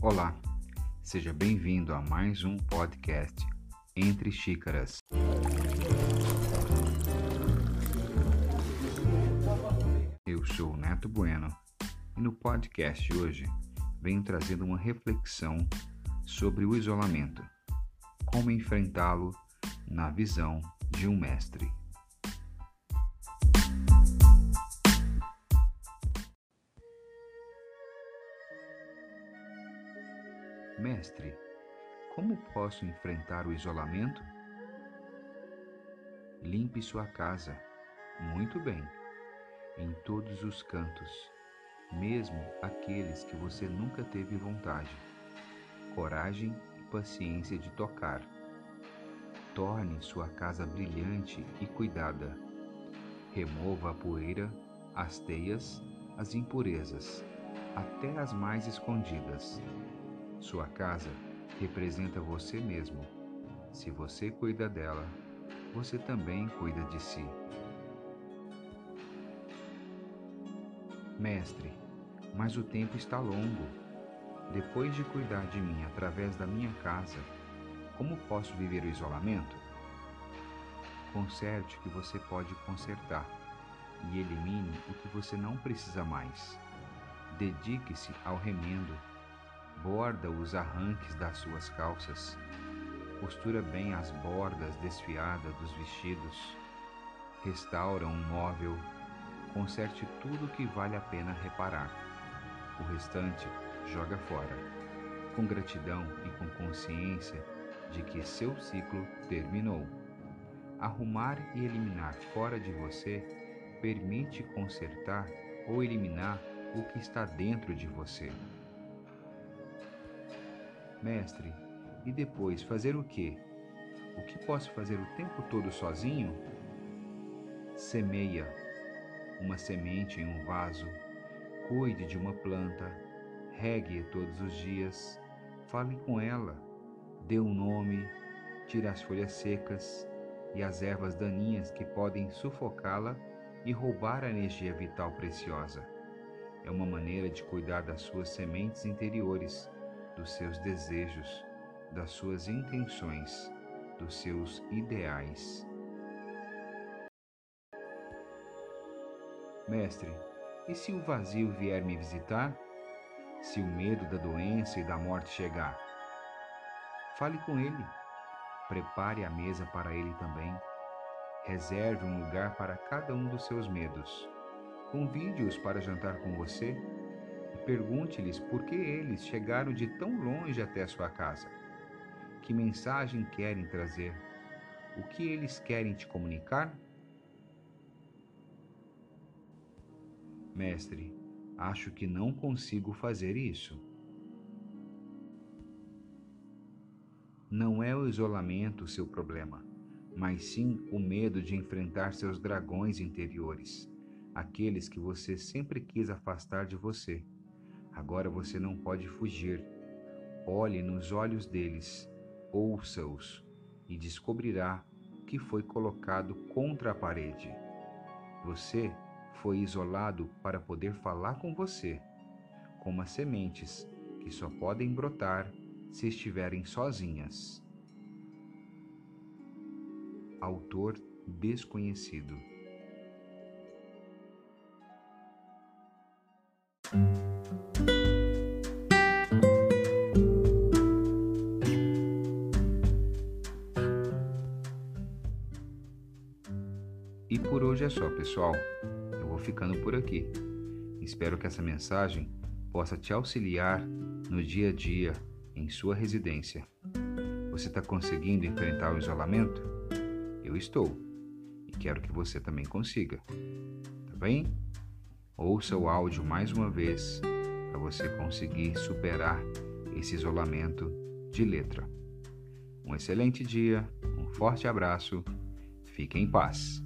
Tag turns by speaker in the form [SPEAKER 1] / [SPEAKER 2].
[SPEAKER 1] Olá, seja bem-vindo a mais um podcast Entre Xícaras. Eu sou Neto Bueno e no podcast hoje venho trazendo uma reflexão sobre o isolamento, como enfrentá-lo na visão de um mestre. Mestre, como posso enfrentar o isolamento? Limpe sua casa. Muito bem. Em todos os cantos, mesmo aqueles que você nunca teve vontade. Coragem e paciência de tocar. Torne sua casa brilhante e cuidada. Remova a poeira, as teias, as impurezas, até as mais escondidas sua casa representa você mesmo. Se você cuida dela, você também cuida de si. Mestre, mas o tempo está longo. Depois de cuidar de mim através da minha casa, como posso viver o isolamento? Conserte o que você pode consertar e elimine o que você não precisa mais. Dedique-se ao remendo borda os arranques das suas calças, costura bem as bordas desfiadas dos vestidos, restaura um móvel, conserte tudo que vale a pena reparar. O restante joga fora, com gratidão e com consciência de que seu ciclo terminou. Arrumar e eliminar fora de você permite consertar ou eliminar o que está dentro de você. Mestre, e depois fazer o quê? O que posso fazer o tempo todo sozinho? Semeia uma semente em um vaso, cuide de uma planta, regue-a todos os dias, fale com ela, dê um nome, tire as folhas secas e as ervas daninhas que podem sufocá-la e roubar a energia vital preciosa. É uma maneira de cuidar das suas sementes interiores dos seus desejos, das suas intenções, dos seus ideais. Mestre, e se o vazio vier me visitar? Se o medo da doença e da morte chegar? Fale com ele. Prepare a mesa para ele também. Reserve um lugar para cada um dos seus medos. Convide-os para jantar com você Pergunte-lhes por que eles chegaram de tão longe até sua casa. Que mensagem querem trazer? O que eles querem te comunicar? Mestre, acho que não consigo fazer isso. Não é o isolamento o seu problema, mas sim o medo de enfrentar seus dragões interiores, aqueles que você sempre quis afastar de você. Agora você não pode fugir. Olhe nos olhos deles, ouça-os e descobrirá que foi colocado contra a parede. Você foi isolado para poder falar com você, como as sementes que só podem brotar se estiverem sozinhas. Autor desconhecido. E por hoje é só, pessoal. Eu vou ficando por aqui. Espero que essa mensagem possa te auxiliar no dia a dia em sua residência. Você está conseguindo enfrentar o isolamento? Eu estou. E quero que você também consiga. Tá bem? Ouça o áudio mais uma vez para você conseguir superar esse isolamento de letra. Um excelente dia, um forte abraço, fique em paz.